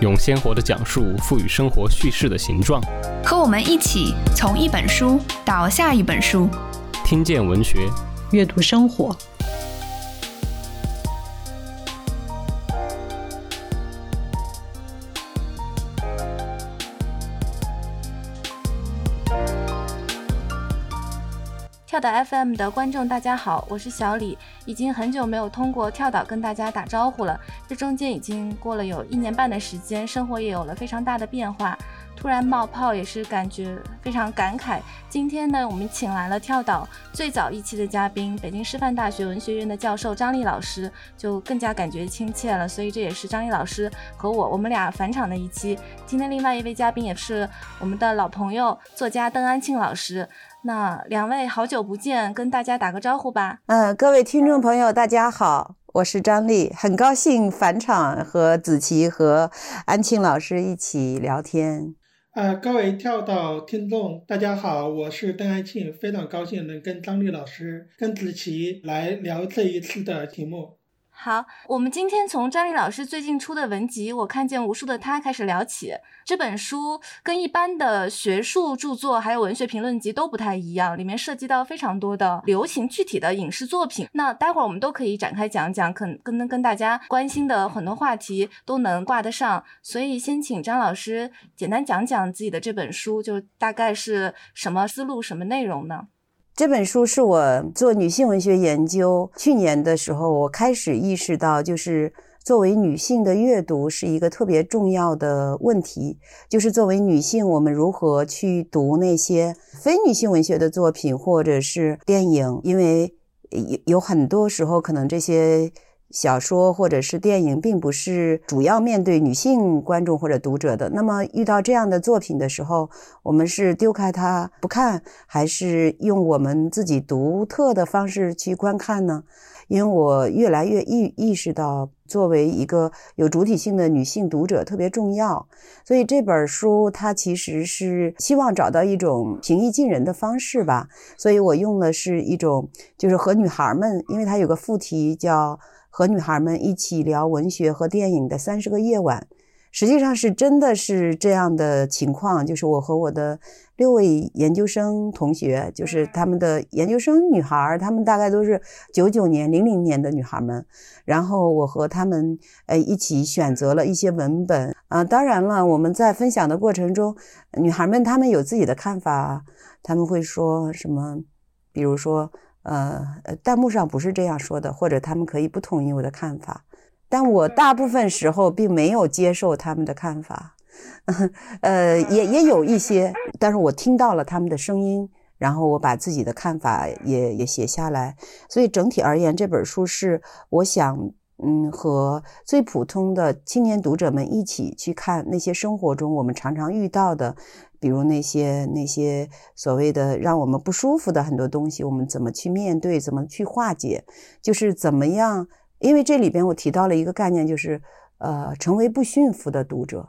用鲜活的讲述赋予生活叙事的形状。和我们一起从一本书到下一本书，听见文学，阅读生活。跳岛 FM 的观众，大家好，我是小李，已经很久没有通过跳岛跟大家打招呼了。这中间已经过了有一年半的时间，生活也有了非常大的变化。突然冒泡也是感觉非常感慨。今天呢，我们请来了跳岛最早一期的嘉宾，北京师范大学文学院的教授张丽老师，就更加感觉亲切了。所以这也是张丽老师和我我们俩返场的一期。今天另外一位嘉宾也是我们的老朋友，作家邓安庆老师。那两位好久不见，跟大家打个招呼吧。嗯，各位听众朋友，大家好，我是张丽，很高兴返场和子琪和安庆老师一起聊天。呃，各位跳岛听众，大家好，我是邓安庆，非常高兴能跟张丽老师、跟子琪来聊这一次的题目。好，我们今天从张丽老师最近出的文集《我看见无数的他》开始聊起。这本书跟一般的学术著作还有文学评论集都不太一样，里面涉及到非常多的流行具体的影视作品。那待会儿我们都可以展开讲讲，可能跟跟大家关心的很多话题都能挂得上。所以先请张老师简单讲讲自己的这本书，就大概是什么思路、什么内容呢？这本书是我做女性文学研究，去年的时候我开始意识到，就是作为女性的阅读是一个特别重要的问题。就是作为女性，我们如何去读那些非女性文学的作品或者是电影？因为有有很多时候，可能这些。小说或者是电影，并不是主要面对女性观众或者读者的。那么遇到这样的作品的时候，我们是丢开它不看，还是用我们自己独特的方式去观看呢？因为我越来越意意识到，作为一个有主体性的女性读者特别重要。所以这本书它其实是希望找到一种平易近人的方式吧。所以我用的是一种，就是和女孩们，因为它有个副题叫。和女孩们一起聊文学和电影的三十个夜晚，实际上是真的是这样的情况。就是我和我的六位研究生同学，就是他们的研究生女孩，她们大概都是九九年、零零年的女孩们。然后我和他们呃一起选择了一些文本啊。当然了，我们在分享的过程中，女孩们她们有自己的看法，他们会说什么？比如说。呃，弹幕上不是这样说的，或者他们可以不同意我的看法，但我大部分时候并没有接受他们的看法，呃，也也有一些，但是我听到了他们的声音，然后我把自己的看法也也写下来，所以整体而言，这本书是我想，嗯，和最普通的青年读者们一起去看那些生活中我们常常遇到的。比如那些那些所谓的让我们不舒服的很多东西，我们怎么去面对，怎么去化解？就是怎么样？因为这里边我提到了一个概念，就是呃，成为不驯服的读者。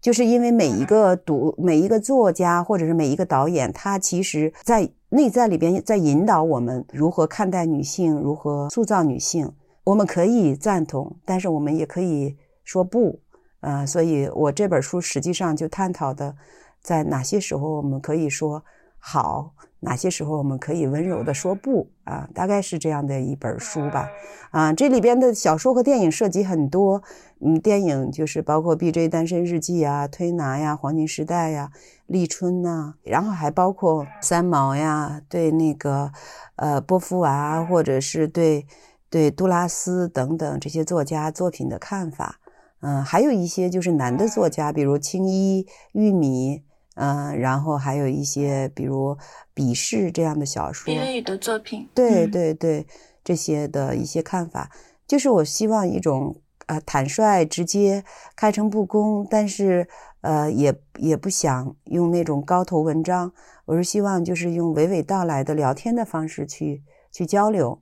就是因为每一个读每一个作家或者是每一个导演，他其实在内在里边在引导我们如何看待女性，如何塑造女性。我们可以赞同，但是我们也可以说不。呃，所以我这本书实际上就探讨的。在哪些时候我们可以说好？哪些时候我们可以温柔的说不？啊，大概是这样的一本书吧。啊，这里边的小说和电影涉及很多。嗯，电影就是包括《B.J. 单身日记》啊，《推拿》呀，《黄金时代》呀，《立春》呐，然后还包括三毛呀，对那个呃波伏娃，或者是对对杜拉斯等等这些作家作品的看法。嗯，还有一些就是男的作家，比如青衣玉米。嗯，然后还有一些，比如《笔试》这样的小说，别语的作品，对对对，这些的一些看法，就是我希望一种呃坦率直接、开诚布公，但是呃也也不想用那种高头文章，我是希望就是用娓娓道来的聊天的方式去去交流，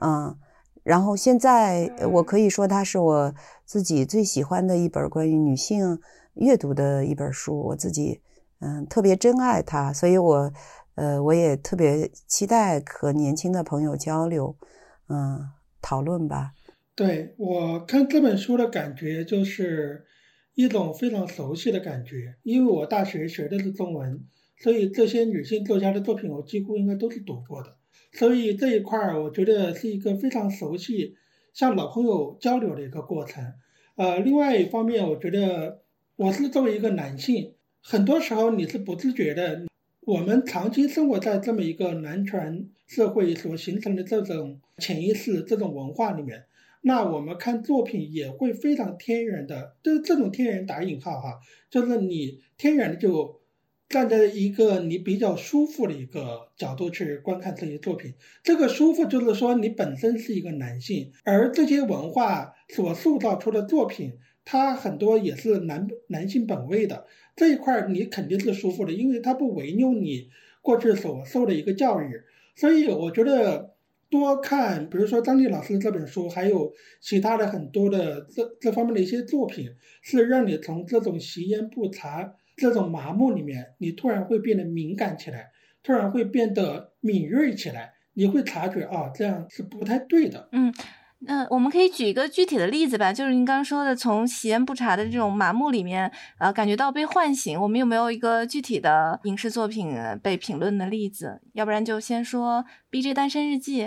嗯，然后现在我可以说它是我自己最喜欢的一本关于女性阅读的一本书，我自己嗯特别珍爱它，所以我。呃，我也特别期待和年轻的朋友交流，嗯，讨论吧。对我看这本书的感觉，就是一种非常熟悉的感觉。因为我大学学的是中文，所以这些女性作家的作品，我几乎应该都是读过的。所以这一块儿，我觉得是一个非常熟悉，像老朋友交流的一个过程。呃，另外一方面，我觉得我是作为一个男性，很多时候你是不自觉的。我们长期生活在这么一个男权社会所形成的这种潜意识、这种文化里面，那我们看作品也会非常天然的，就是这种天然打引号哈，就是你天然的就站在一个你比较舒服的一个角度去观看这些作品。这个舒服就是说你本身是一个男性，而这些文化所塑造出的作品，它很多也是男男性本位的。这一块你肯定是舒服的，因为它不违拗你过去所受的一个教育，所以我觉得多看，比如说张丽老师这本书，还有其他的很多的这这方面的一些作品，是让你从这种习烟不查、这种麻木里面，你突然会变得敏感起来，突然会变得敏锐起来，你会察觉啊，这样是不太对的。嗯。那我们可以举一个具体的例子吧，就是您刚刚说的，从喜宴不查的这种麻木里面，呃，感觉到被唤醒。我们有没有一个具体的影视作品被评论的例子？要不然就先说《B J 单身日记》。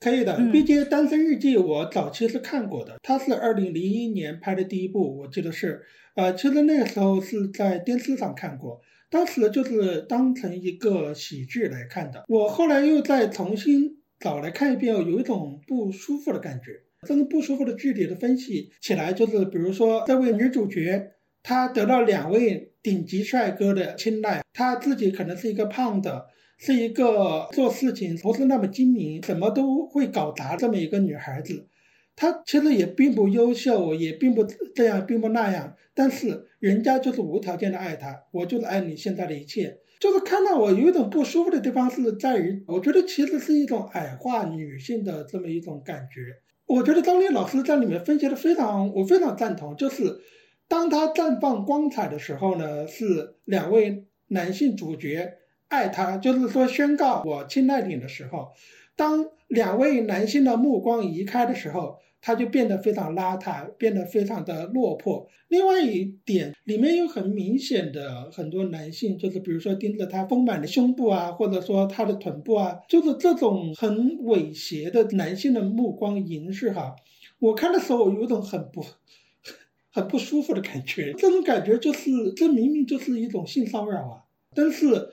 可以的，《B J 单身日记》我早期是看过的，它是二零零一年拍的第一部，我记得是，呃，其实那个时候是在电视上看过，当时就是当成一个喜剧来看的。我后来又再重新。找来看一遍，有一种不舒服的感觉。这种不舒服的具体的分析起来，就是比如说，这位女主角她得到两位顶级帅哥的青睐，她自己可能是一个胖的，是一个做事情不是那么精明，什么都会搞砸这么一个女孩子。她其实也并不优秀，也并不这样，并不那样，但是人家就是无条件的爱她，我就是爱你现在的一切。就是看到我有一种不舒服的地方是在于，我觉得其实是一种矮化女性的这么一种感觉。我觉得张丽老师在里面分析的非常，我非常赞同。就是当她绽放光彩的时候呢，是两位男性主角爱她，就是说宣告我青睐你的时候，当两位男性的目光移开的时候。他就变得非常邋遢，变得非常的落魄。另外一点，里面有很明显的很多男性，就是比如说盯着他丰满的胸部啊，或者说他的臀部啊，就是这种很猥亵的男性的目光凝视哈。我看的时候有种很不 很不舒服的感觉，这种感觉就是这明明就是一种性骚扰啊，但是。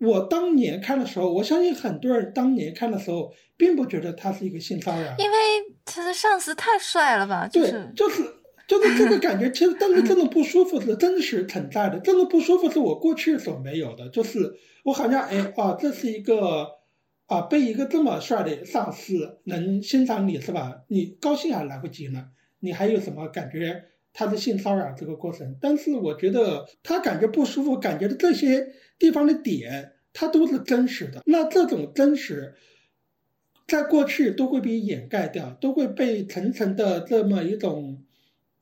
我当年看的时候，我相信很多人当年看的时候，并不觉得他是一个性骚扰，因为他的上司太帅了吧？对，就是就是这个感觉。其实，但是这种不舒服是真实存在的，这种不舒服是我过去所没有的。就是我好像哎啊，这是一个啊，被一个这么帅的上司能欣赏你是吧？你高兴还来不及呢，你还有什么感觉？他是性骚扰这个过程，但是我觉得他感觉不舒服，感觉的这些地方的点，他都是真实的。那这种真实，在过去都会被掩盖掉，都会被层层的这么一种，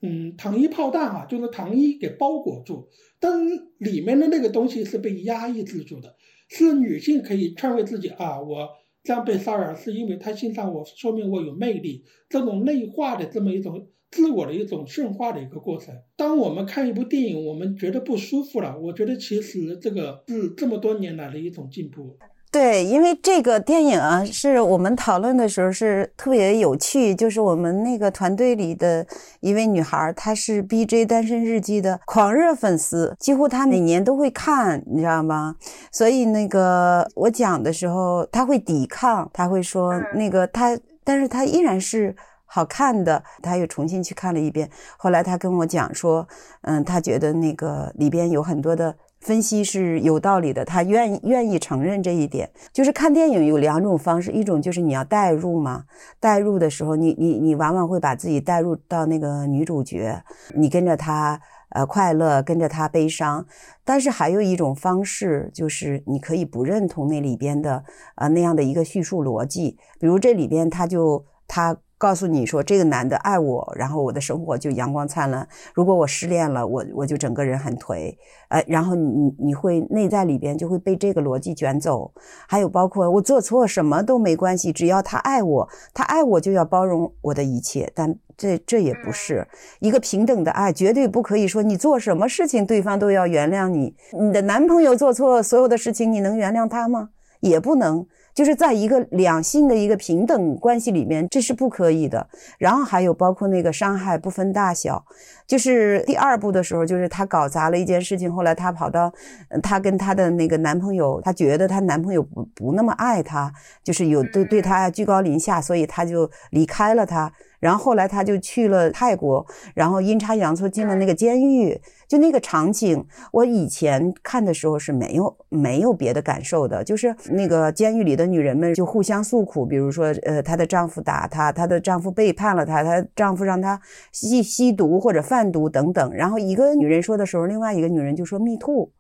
嗯，糖衣炮弹啊，就是糖衣给包裹住。但里面的那个东西是被压抑自住的，是女性可以劝慰自己啊，我这样被骚扰是因为他欣赏我，说明我有魅力，这种内化的这么一种。自我的一种驯化的一个过程。当我们看一部电影，我们觉得不舒服了，我觉得其实这个是这么多年来的一种进步。对，因为这个电影啊，是我们讨论的时候是特别有趣。就是我们那个团队里的一位女孩，她是《B J 单身日记》的狂热粉丝，几乎她每年都会看，你知道吗？所以那个我讲的时候，她会抵抗，她会说那个她，但是她依然是。好看的，他又重新去看了一遍。后来他跟我讲说，嗯，他觉得那个里边有很多的分析是有道理的，他愿意愿意承认这一点。就是看电影有两种方式，一种就是你要代入嘛，代入的时候，你你你往往会把自己代入到那个女主角，你跟着她呃快乐，跟着她悲伤。但是还有一种方式，就是你可以不认同那里边的呃那样的一个叙述逻辑，比如这里边他就他。告诉你说这个男的爱我，然后我的生活就阳光灿烂。如果我失恋了，我我就整个人很颓。呃，然后你你会内在里边就会被这个逻辑卷走。还有包括我做错什么都没关系，只要他爱我，他爱我就要包容我的一切。但这这也不是一个平等的爱，绝对不可以说你做什么事情对方都要原谅你。你的男朋友做错所有的事情，你能原谅他吗？也不能。就是在一个两性的一个平等关系里面，这是不可以的。然后还有包括那个伤害不分大小，就是第二部的时候，就是她搞砸了一件事情，后来她跑到，她跟她的那个男朋友，她觉得她男朋友不不那么爱她，就是有对对她居高临下，所以她就离开了他。然后后来她就去了泰国，然后阴差阳错进了那个监狱。就那个场景，我以前看的时候是没有没有别的感受的，就是那个监狱里的女人们就互相诉苦，比如说，呃，她的丈夫打她，她的丈夫背叛了她，她丈夫让她吸吸毒或者贩毒等等。然后一个女人说的时候，另外一个女人就说 “me too”，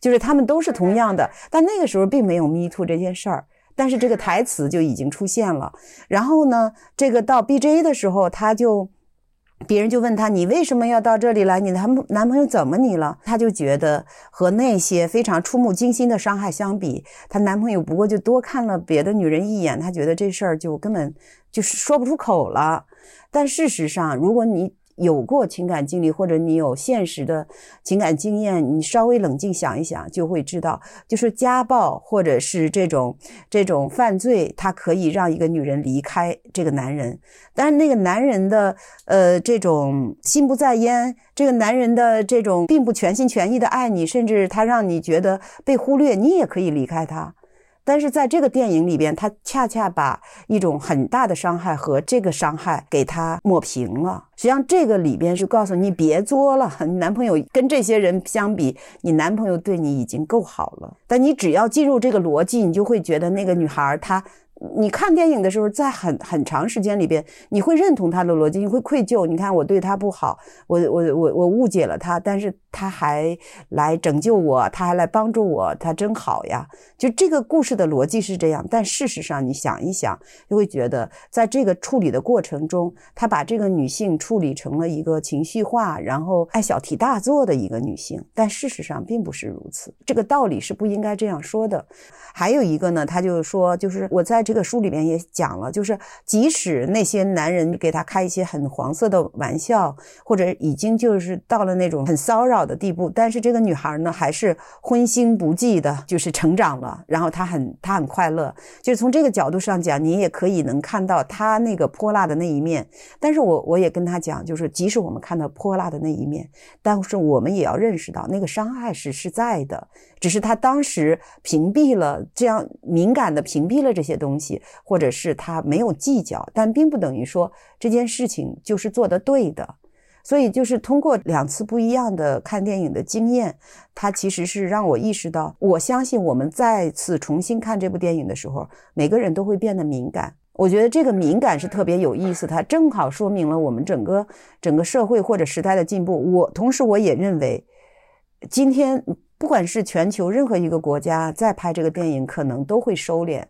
就是他们都是同样的。但那个时候并没有 “me too” 这件事儿。但是这个台词就已经出现了，然后呢，这个到 B J 的时候，他就别人就问他，你为什么要到这里来？你男男朋友怎么你了？她就觉得和那些非常触目惊心的伤害相比，她男朋友不过就多看了别的女人一眼，她觉得这事儿就根本就是说不出口了。但事实上，如果你有过情感经历，或者你有现实的情感经验，你稍微冷静想一想，就会知道，就是家暴或者是这种这种犯罪，它可以让一个女人离开这个男人，但是那个男人的呃这种心不在焉，这个男人的这种并不全心全意的爱你，甚至他让你觉得被忽略，你也可以离开他。但是在这个电影里边，他恰恰把一种很大的伤害和这个伤害给他抹平了。实际上，这个里边是告诉你别作了，你男朋友跟这些人相比，你男朋友对你已经够好了。但你只要进入这个逻辑，你就会觉得那个女孩她。你看电影的时候，在很很长时间里边，你会认同他的逻辑，你会愧疚。你看，我对他不好，我我我我误解了他，但是他还来拯救我，他还来帮助我，他真好呀。就这个故事的逻辑是这样，但事实上，你想一想，就会觉得，在这个处理的过程中，他把这个女性处理成了一个情绪化，然后爱小题大做的一个女性，但事实上并不是如此。这个道理是不应该这样说的。还有一个呢，他就是说，就是我在。这个书里面也讲了，就是即使那些男人给她开一些很黄色的玩笑，或者已经就是到了那种很骚扰的地步，但是这个女孩呢，还是荤腥不忌的，就是成长了。然后她很她很快乐，就是从这个角度上讲，你也可以能看到她那个泼辣的那一面。但是我我也跟她讲，就是即使我们看到泼辣的那一面，但是我们也要认识到那个伤害是是在的。只是他当时屏蔽了这样敏感的屏蔽了这些东西，或者是他没有计较，但并不等于说这件事情就是做的对的。所以就是通过两次不一样的看电影的经验，它其实是让我意识到，我相信我们再次重新看这部电影的时候，每个人都会变得敏感。我觉得这个敏感是特别有意思，它正好说明了我们整个整个社会或者时代的进步。我同时我也认为，今天。不管是全球任何一个国家在拍这个电影，可能都会收敛，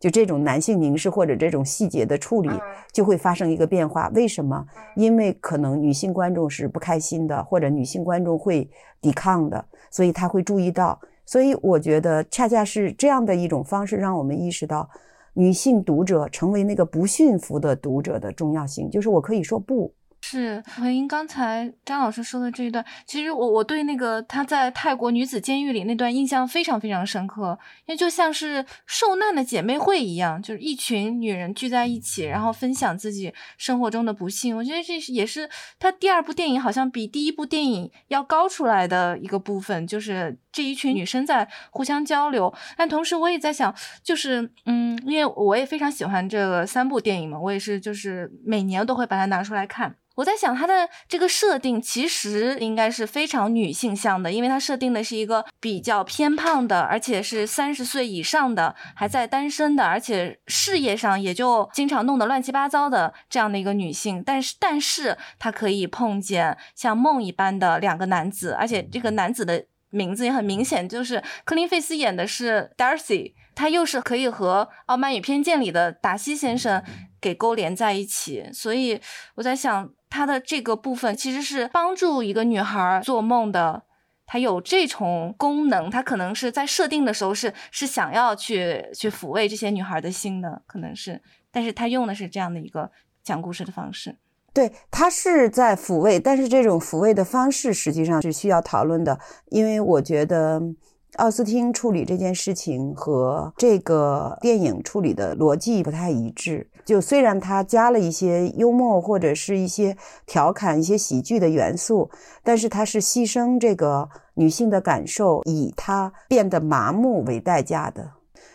就这种男性凝视或者这种细节的处理，就会发生一个变化。为什么？因为可能女性观众是不开心的，或者女性观众会抵抗的，所以他会注意到。所以我觉得，恰恰是这样的一种方式，让我们意识到女性读者成为那个不驯服的读者的重要性。就是我可以说不。是回应刚才张老师说的这一段，其实我我对那个他在泰国女子监狱里那段印象非常非常深刻，因为就像是受难的姐妹会一样，就是一群女人聚在一起，然后分享自己生活中的不幸。我觉得这也是他第二部电影好像比第一部电影要高出来的一个部分，就是这一群女生在互相交流。但同时我也在想，就是嗯，因为我也非常喜欢这个三部电影嘛，我也是就是每年都会把它拿出来看。我在想，它的这个设定其实应该是非常女性向的，因为它设定的是一个比较偏胖的，而且是三十岁以上的，还在单身的，而且事业上也就经常弄得乱七八糟的这样的一个女性。但是，但是她可以碰见像梦一般的两个男子，而且这个男子的名字也很明显，就是克林费斯演的是 Darcy，他又是可以和《傲慢与偏见》里的达西先生给勾连在一起，所以我在想。他的这个部分其实是帮助一个女孩做梦的，它有这种功能，它可能是在设定的时候是是想要去去抚慰这些女孩的心的，可能是，但是他用的是这样的一个讲故事的方式，对，他是在抚慰，但是这种抚慰的方式实际上是需要讨论的，因为我觉得。奥斯汀处理这件事情和这个电影处理的逻辑不太一致。就虽然他加了一些幽默或者是一些调侃、一些喜剧的元素，但是他是牺牲这个女性的感受，以她变得麻木为代价的。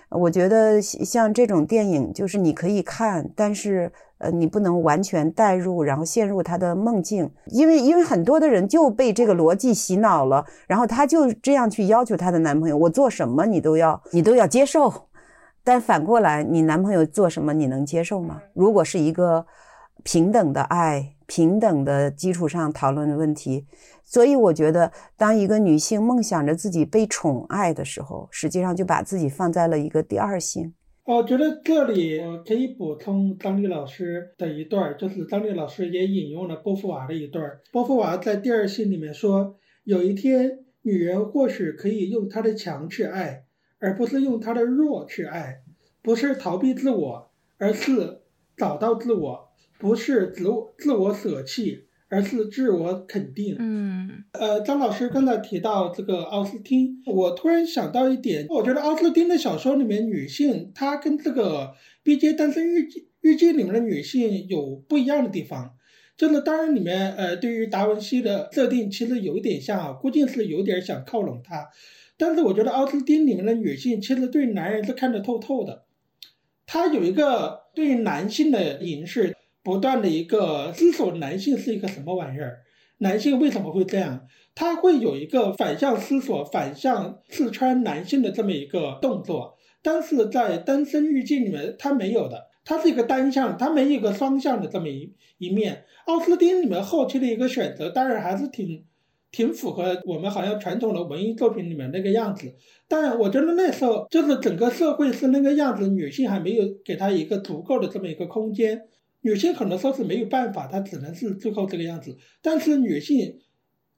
我觉得像这种电影，就是你可以看，但是。呃，你不能完全代入，然后陷入他的梦境，因为因为很多的人就被这个逻辑洗脑了，然后他就这样去要求他的男朋友，我做什么你都要你都要接受，但反过来，你男朋友做什么你能接受吗？如果是一个平等的爱、平等的基础上讨论的问题，所以我觉得，当一个女性梦想着自己被宠爱的时候，实际上就把自己放在了一个第二性。我觉得这里可以补充张丽老师的一段，就是张丽老师也引用了波伏娃的一段。波伏娃在第二性里面说，有一天，女人或许可以用她的强去爱，而不是用她的弱去爱，不是逃避自我，而是找到自我，不是自我自我舍弃。而是自我肯定。嗯，呃，张老师刚才提到这个奥斯汀，我突然想到一点，我觉得奥斯汀的小说里面女性，她跟这个《B J 单身日记》日记里面的女性有不一样的地方。就是当然里面，呃，对于达文西的设定其实有一点像啊，估计是有点想靠拢他。但是我觉得奥斯汀里面的女性其实对男人是看得透透的，她有一个对于男性的凝视。不断的一个思索，男性是一个什么玩意儿？男性为什么会这样？他会有一个反向思索、反向刺穿男性的这么一个动作。但是在《单身日记》里面，他没有的，他是一个单向，他没有一个双向的这么一一面。奥斯汀里面后期的一个选择，当然还是挺挺符合我们好像传统的文艺作品里面那个样子。但我觉得那时候就是整个社会是那个样子，女性还没有给他一个足够的这么一个空间。女性可能说是没有办法，她只能是最后这个样子。但是女性，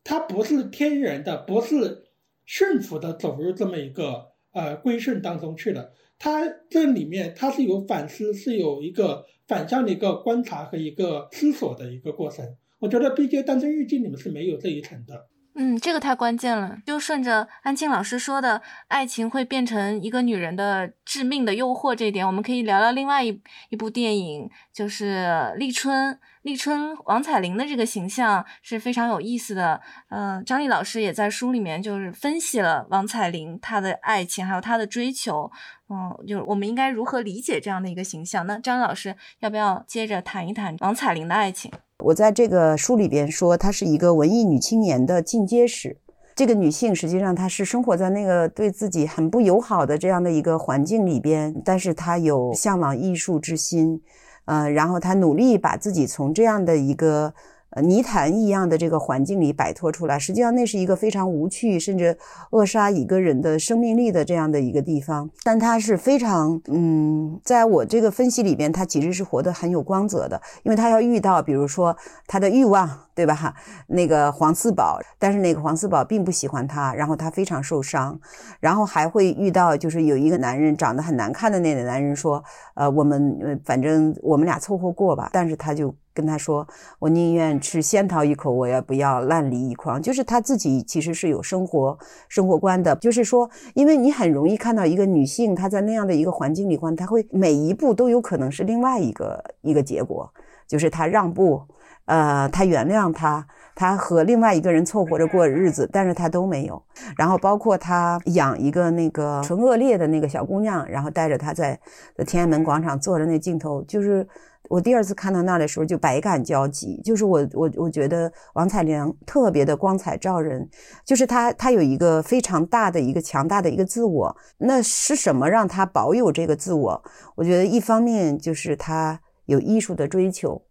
她不是天然的，不是驯服的走入这么一个呃规训当中去了。她这里面她是有反思，是有一个反向的一个观察和一个思索的一个过程。我觉得《B J 单身日记》里面是没有这一层的。嗯，这个太关键了。就顺着安庆老师说的，爱情会变成一个女人的致命的诱惑这一点，我们可以聊聊另外一一部电影，就是《立春》。立春王彩玲的这个形象是非常有意思的。嗯，张丽老师也在书里面就是分析了王彩玲她的爱情，还有她的追求。嗯，就是我们应该如何理解这样的一个形象？那张老师要不要接着谈一谈王彩玲的爱情？我在这个书里边说，她是一个文艺女青年的进阶史。这个女性实际上她是生活在那个对自己很不友好的这样的一个环境里边，但是她有向往艺术之心，呃，然后她努力把自己从这样的一个。呃，泥潭一样的这个环境里摆脱出来，实际上那是一个非常无趣，甚至扼杀一个人的生命力的这样的一个地方。但他是非常，嗯，在我这个分析里边，他其实是活得很有光泽的，因为他要遇到，比如说他的欲望，对吧？哈，那个黄四宝，但是那个黄四宝并不喜欢他，然后他非常受伤，然后还会遇到，就是有一个男人长得很难看的那个男人说，呃，我们，反正我们俩凑合过吧，但是他就。跟他说：“我宁愿吃仙桃一口，我也不要烂梨一筐。”就是他自己其实是有生活生活观的。就是说，因为你很容易看到一个女性，她在那样的一个环境里，观她会每一步都有可能是另外一个一个结果，就是她让步，呃，她原谅他，她和另外一个人凑合着过日子，但是她都没有。然后包括他养一个那个纯恶劣的那个小姑娘，然后带着她在天安门广场坐着，那镜头就是。我第二次看到那儿的时候，就百感交集。就是我我我觉得王彩玲特别的光彩照人，就是她她有一个非常大的一个强大的一个自我。那是什么让她保有这个自我？我觉得一方面就是她有艺术的追求，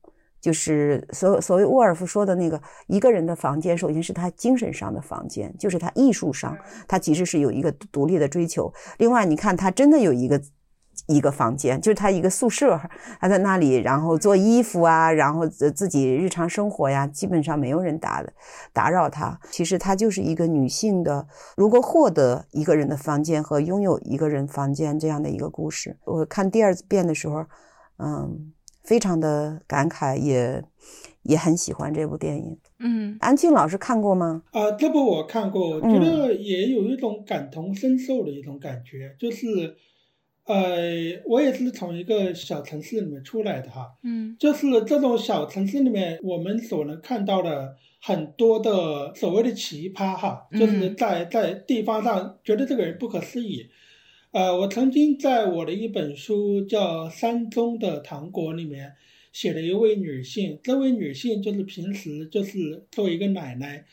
就是所所谓沃尔夫说的那个一个人的房间，首先是他精神上的房间，就是他艺术上他其实是有一个独立的追求。另外，你看他真的有一个。一个房间，就是他一个宿舍，他在那里，然后做衣服啊，然后自自己日常生活呀，基本上没有人打的打扰他。其实他就是一个女性的，如果获得一个人的房间和拥有一个人房间这样的一个故事。我看第二遍的时候，嗯，非常的感慨，也也很喜欢这部电影。嗯，安庆老师看过吗？啊，这部我看过，我觉得也有一种感同身受的一种感觉，就是。呃，我也是从一个小城市里面出来的哈，嗯，就是这种小城市里面，我们所能看到的很多的所谓的奇葩哈，就是在在地方上觉得这个人不可思议。呃，我曾经在我的一本书叫《山中的糖果》里面写了一位女性，这位女性就是平时就是作为一个奶奶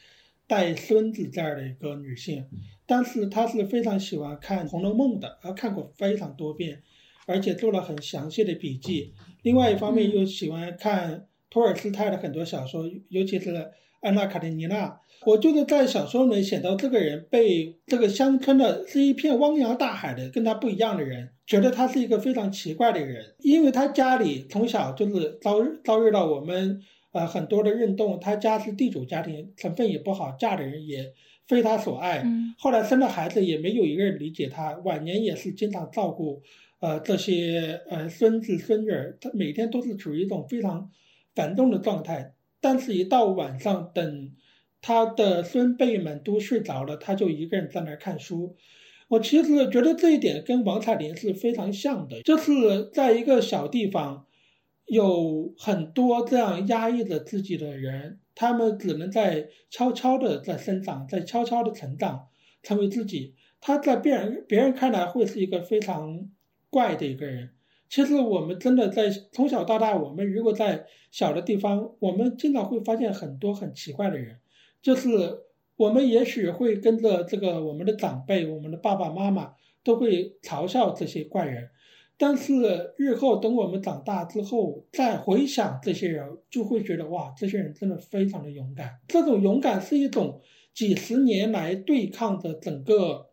带孙子这样的一个女性。但是他是非常喜欢看《红楼梦》的，他看过非常多遍，而且做了很详细的笔记。另外一方面又喜欢看托尔斯泰的很多小说，尤其是《安娜·卡列尼娜》。我就是在小说里面写到这个人被这个乡村的是一片汪洋大海的跟他不一样的人，觉得他是一个非常奇怪的人，因为他家里从小就是遭遭遇到我们呃很多的运动，他家是地主家庭，成分也不好，嫁的人也。非他所爱，后来生了孩子也没有一个人理解他，晚年也是经常照顾，呃这些呃孙子孙女儿，他每天都是处于一种非常繁重的状态。但是，一到晚上，等他的孙辈们都睡着了，他就一个人在那儿看书。我其实觉得这一点跟王彩玲是非常像的，就是在一个小地方，有很多这样压抑着自己的人。他们只能在悄悄的在生长，在悄悄的成长，成为自己。他在别人别人看来会是一个非常怪的一个人。其实我们真的在从小到大，我们如果在小的地方，我们经常会发现很多很奇怪的人。就是我们也许会跟着这个我们的长辈，我们的爸爸妈妈都会嘲笑这些怪人。但是日后等我们长大之后，再回想这些人，就会觉得哇，这些人真的非常的勇敢。这种勇敢是一种几十年来对抗的整个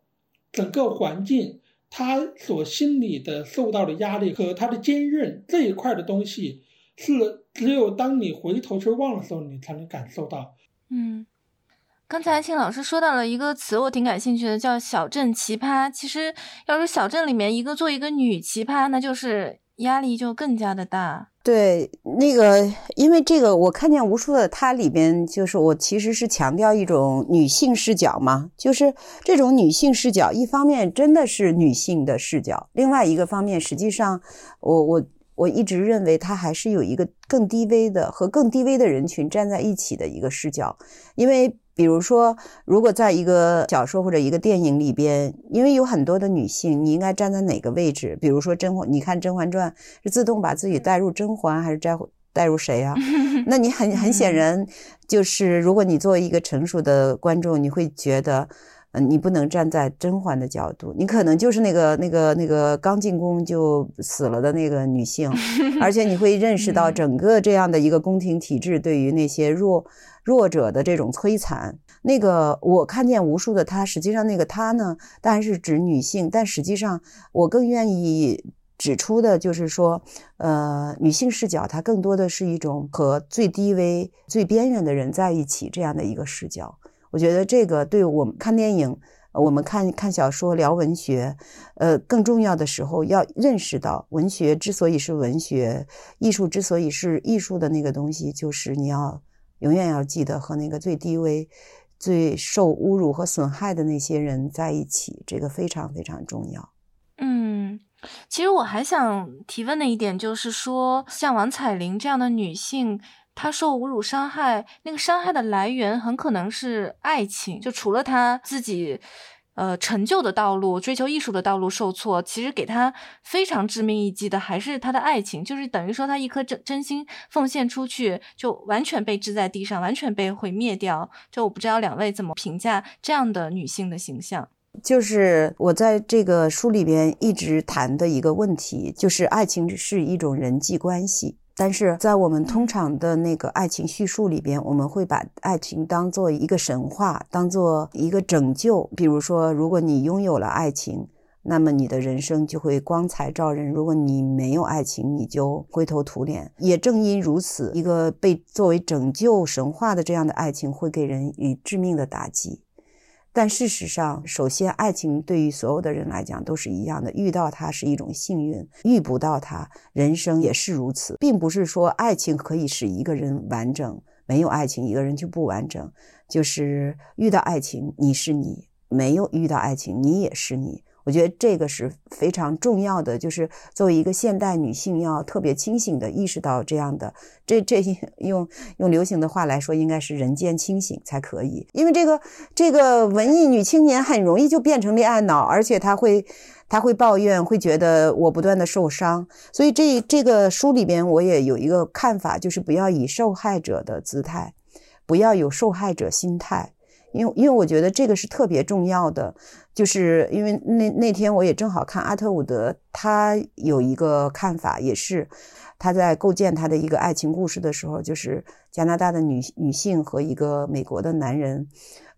整个环境，他所心里的受到的压力和他的坚韧这一块的东西，是只有当你回头去望的时候，你才能感受到。嗯。刚才庆老师说到了一个词，我挺感兴趣的，叫“小镇奇葩”。其实，要是小镇里面一个做一个女奇葩，那就是压力就更加的大。对，那个，因为这个，我看见无数的它里边，就是我其实是强调一种女性视角嘛，就是这种女性视角，一方面真的是女性的视角，另外一个方面，实际上，我我我一直认为它还是有一个更低微的和更低微的人群站在一起的一个视角，因为。比如说，如果在一个小说或者一个电影里边，因为有很多的女性，你应该站在哪个位置？比如说甄嬛，你看《甄嬛传》是自动把自己带入甄嬛，还是带带入谁啊？那你很很显然，就是如果你作为一个成熟的观众，你会觉得，嗯，你不能站在甄嬛的角度，你可能就是那个那个那个刚进宫就死了的那个女性，而且你会认识到整个这样的一个宫廷体制对于那些弱。弱者的这种摧残，那个我看见无数的他，实际上那个他呢，当然是指女性，但实际上我更愿意指出的就是说，呃，女性视角它更多的是一种和最低微、最边缘的人在一起这样的一个视角。我觉得这个对我们看电影、我们看看小说、聊文学，呃，更重要的时候要认识到，文学之所以是文学，艺术之所以是艺术的那个东西，就是你要。永远要记得和那个最低微、最受侮辱和损害的那些人在一起，这个非常非常重要。嗯，其实我还想提问的一点就是说，像王彩玲这样的女性，她受侮辱、伤害，那个伤害的来源很可能是爱情，就除了她自己呃成就的道路、追求艺术的道路受挫，其实给他非常致命一击的还是他的爱情，就是等于说他一颗真真心奉献出去，就完全被掷在地上，完全被毁灭掉。就我不知道两位怎么评价这样的女性的形象。就是我在这个书里边一直谈的一个问题，就是爱情是一种人际关系。但是在我们通常的那个爱情叙述里边，我们会把爱情当做一个神话，当做一个拯救。比如说，如果你拥有了爱情，那么你的人生就会光彩照人；如果你没有爱情，你就灰头土脸。也正因如此，一个被作为拯救神话的这样的爱情，会给人以致命的打击。但事实上，首先，爱情对于所有的人来讲都是一样的，遇到他是一种幸运，遇不到他，人生也是如此，并不是说爱情可以使一个人完整，没有爱情一个人就不完整。就是遇到爱情，你是你；没有遇到爱情，你也是你。我觉得这个是非常重要的，就是作为一个现代女性，要特别清醒的意识到这样的，这这些 用用流行的话来说，应该是人间清醒才可以。因为这个这个文艺女青年很容易就变成恋爱脑，而且她会她会抱怨，会觉得我不断的受伤。所以这这个书里边我也有一个看法，就是不要以受害者的姿态，不要有受害者心态。因为因为我觉得这个是特别重要的，就是因为那那天我也正好看阿特伍德，他有一个看法，也是他在构建他的一个爱情故事的时候，就是加拿大的女女性和一个美国的男人，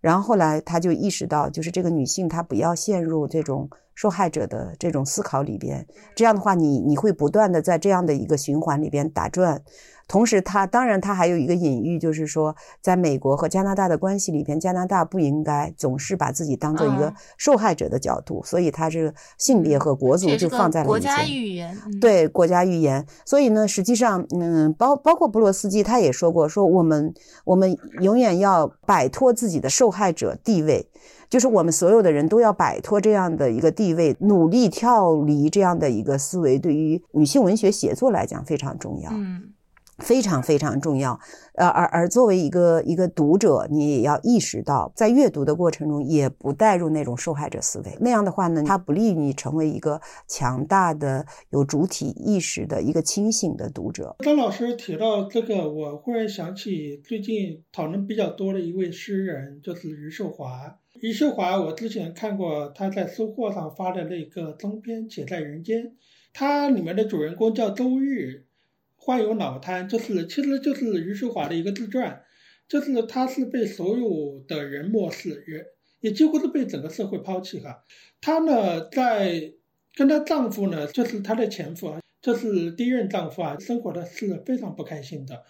然后后来他就意识到，就是这个女性她不要陷入这种受害者的这种思考里边，这样的话你你会不断的在这样的一个循环里边打转。同时，他当然他还有一个隐喻，就是说，在美国和加拿大的关系里边，加拿大不应该总是把自己当做一个受害者的角度，所以他是性别和国族就放在了国家语言，对国家语言。所以呢，实际上，嗯，包包括布罗斯基他也说过，说我们我们永远要摆脱自己的受害者地位，就是我们所有的人都要摆脱这样的一个地位，努力跳离这样的一个思维，对于女性文学写作来讲非常重要。嗯。非常非常重要，呃，而而作为一个一个读者，你也要意识到，在阅读的过程中，也不带入那种受害者思维。那样的话呢，它不利于你成为一个强大的、有主体意识的一个清醒的读者。张老师提到这个，我忽然想起最近讨论比较多的一位诗人，就是余秀华。余秀华，我之前看过他在收获上发的那个中篇《且在人间》，它里面的主人公叫周日。患有脑瘫，就是其实就是余秀华的一个自传，就是她是被所有的人漠视，也也几乎是被整个社会抛弃哈。她呢，在跟她丈夫呢，就是她的前夫啊，就是第一任丈夫啊，生活的是非常不开心的，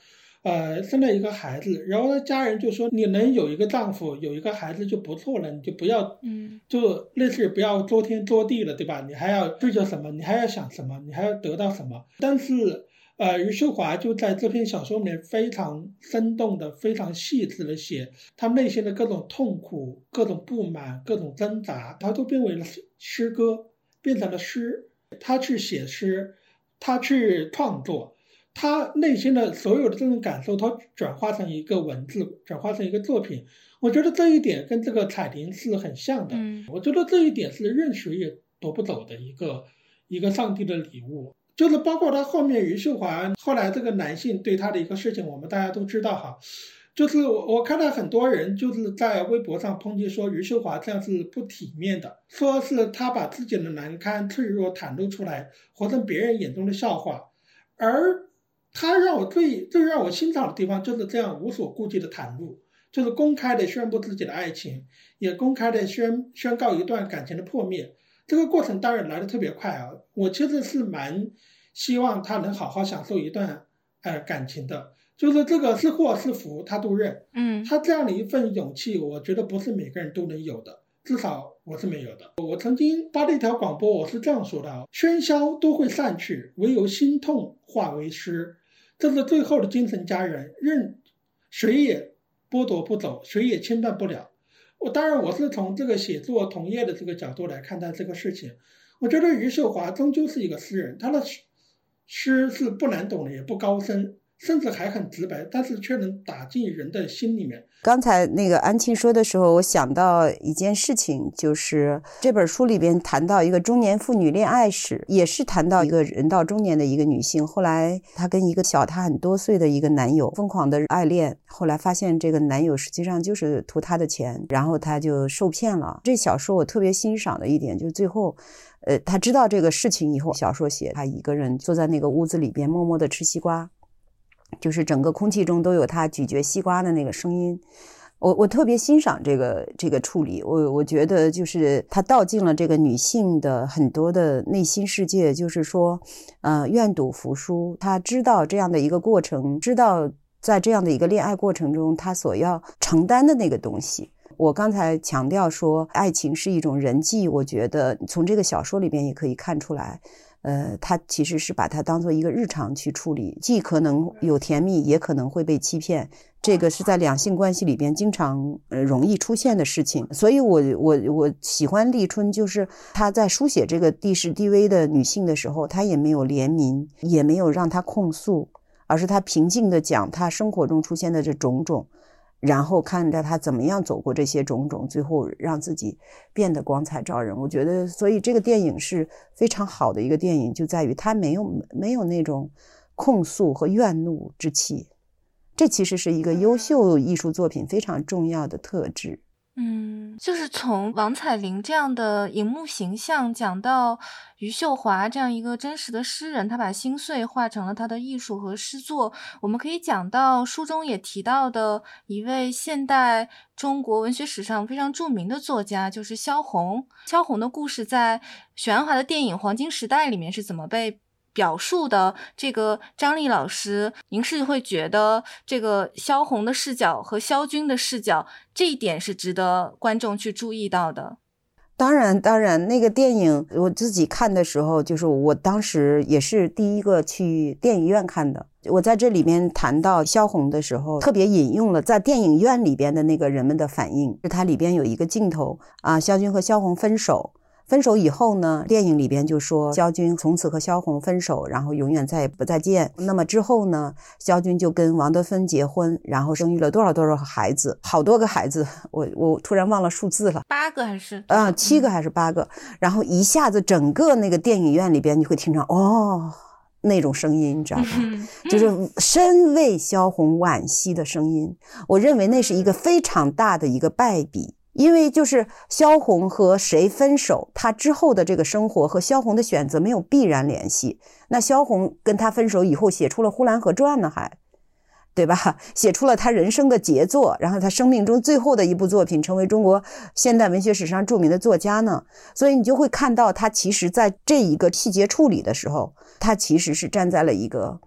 呃，生了一个孩子，然后家人就说，你能有一个丈夫，有一个孩子就不错了，你就不要，嗯，就类似不要作天作地了，对吧？你还要追求什么？你还要想什么？你还要得到什么？但是。呃，余秀华就在这篇小说里面非常生动的、非常细致的写他内心的各种痛苦、各种不满、各种挣扎，他都变为了诗歌，变成了诗。他去写诗，他去创作，他内心的所有的这种感受，他转化成一个文字，转化成一个作品。我觉得这一点跟这个彩铃是很像的。嗯，我觉得这一点是任谁也夺不走的一个一个上帝的礼物。就是包括他后面余秀华后来这个男性对他的一个事情，我们大家都知道哈。就是我我看到很多人就是在微博上抨击说余秀华这样是不体面的，说是他把自己的难堪脆弱袒露出来，活成别人眼中的笑话。而他让我最最让我欣赏的地方就是这样无所顾忌的袒露，就是公开的宣布自己的爱情，也公开的宣宣告一段感情的破灭。这个过程当然来的特别快啊！我其实是蛮希望他能好好享受一段呃感情的，就是这个是祸是福他都认。嗯，他这样的一份勇气，我觉得不是每个人都能有的，至少我是没有的。我曾经发了一条广播，我是这样说的啊：喧嚣都会散去，唯有心痛化为诗。这是最后的精神家园，任谁也剥夺不走，谁也牵绊不了。我当然我是从这个写作同业的这个角度来看待这个事情。我觉得余秀华终究是一个诗人，他的诗是不难懂的，也不高深，甚至还很直白，但是却能打进人的心里面。刚才那个安庆说的时候，我想到一件事情，就是这本书里边谈到一个中年妇女恋爱史，也是谈到一个人到中年的一个女性，后来她跟一个小她很多岁的一个男友疯狂的爱恋，后来发现这个男友实际上就是图她的钱，然后她就受骗了。这小说我特别欣赏的一点就是最后，呃，她知道这个事情以后，小说写她一个人坐在那个屋子里边默默的吃西瓜。就是整个空气中都有他咀嚼西瓜的那个声音，我我特别欣赏这个这个处理，我我觉得就是他道尽了这个女性的很多的内心世界，就是说，呃，愿赌服输，他知道这样的一个过程，知道在这样的一个恋爱过程中，他所要承担的那个东西。我刚才强调说，爱情是一种人际，我觉得从这个小说里边也可以看出来。呃，他其实是把它当做一个日常去处理，既可能有甜蜜，也可能会被欺骗。这个是在两性关系里边经常呃容易出现的事情。所以，我我我喜欢立春，就是他在书写这个地势低微的女性的时候，他也没有怜悯，也没有让她控诉，而是他平静的讲她生活中出现的这种种。然后看着他怎么样走过这些种种，最后让自己变得光彩照人。我觉得，所以这个电影是非常好的一个电影，就在于它没有没有那种控诉和怨怒之气。这其实是一个优秀艺术作品非常重要的特质。嗯，就是从王彩玲这样的荧幕形象讲到余秀华这样一个真实的诗人，他把心碎化成了他的艺术和诗作。我们可以讲到书中也提到的一位现代中国文学史上非常著名的作家，就是萧红。萧红的故事在许鞍华的电影《黄金时代》里面是怎么被？表述的这个张丽老师，您是会觉得这个萧红的视角和萧军的视角，这一点是值得观众去注意到的。当然，当然，那个电影我自己看的时候，就是我当时也是第一个去电影院看的。我在这里面谈到萧红的时候，特别引用了在电影院里边的那个人们的反应，就它里边有一个镜头啊，萧军和萧红分手。分手以后呢，电影里边就说萧军从此和萧红分手，然后永远再也不再见。那么之后呢，萧军就跟王德芬结婚，然后生育了多少多少个孩子，好多个孩子，我我突然忘了数字了，八个还是啊，七个还是八个？然后一下子整个那个电影院里边，你会听到哦那种声音，你知道吧？就是深为萧红惋惜的声音。我认为那是一个非常大的一个败笔。因为就是萧红和谁分手，他之后的这个生活和萧红的选择没有必然联系。那萧红跟他分手以后，写出了《呼兰河传》呢，还，对吧？写出了他人生的杰作，然后他生命中最后的一部作品，成为中国现代文学史上著名的作家呢。所以你就会看到，他其实在这一个细节处理的时候，他其实是站在了一个。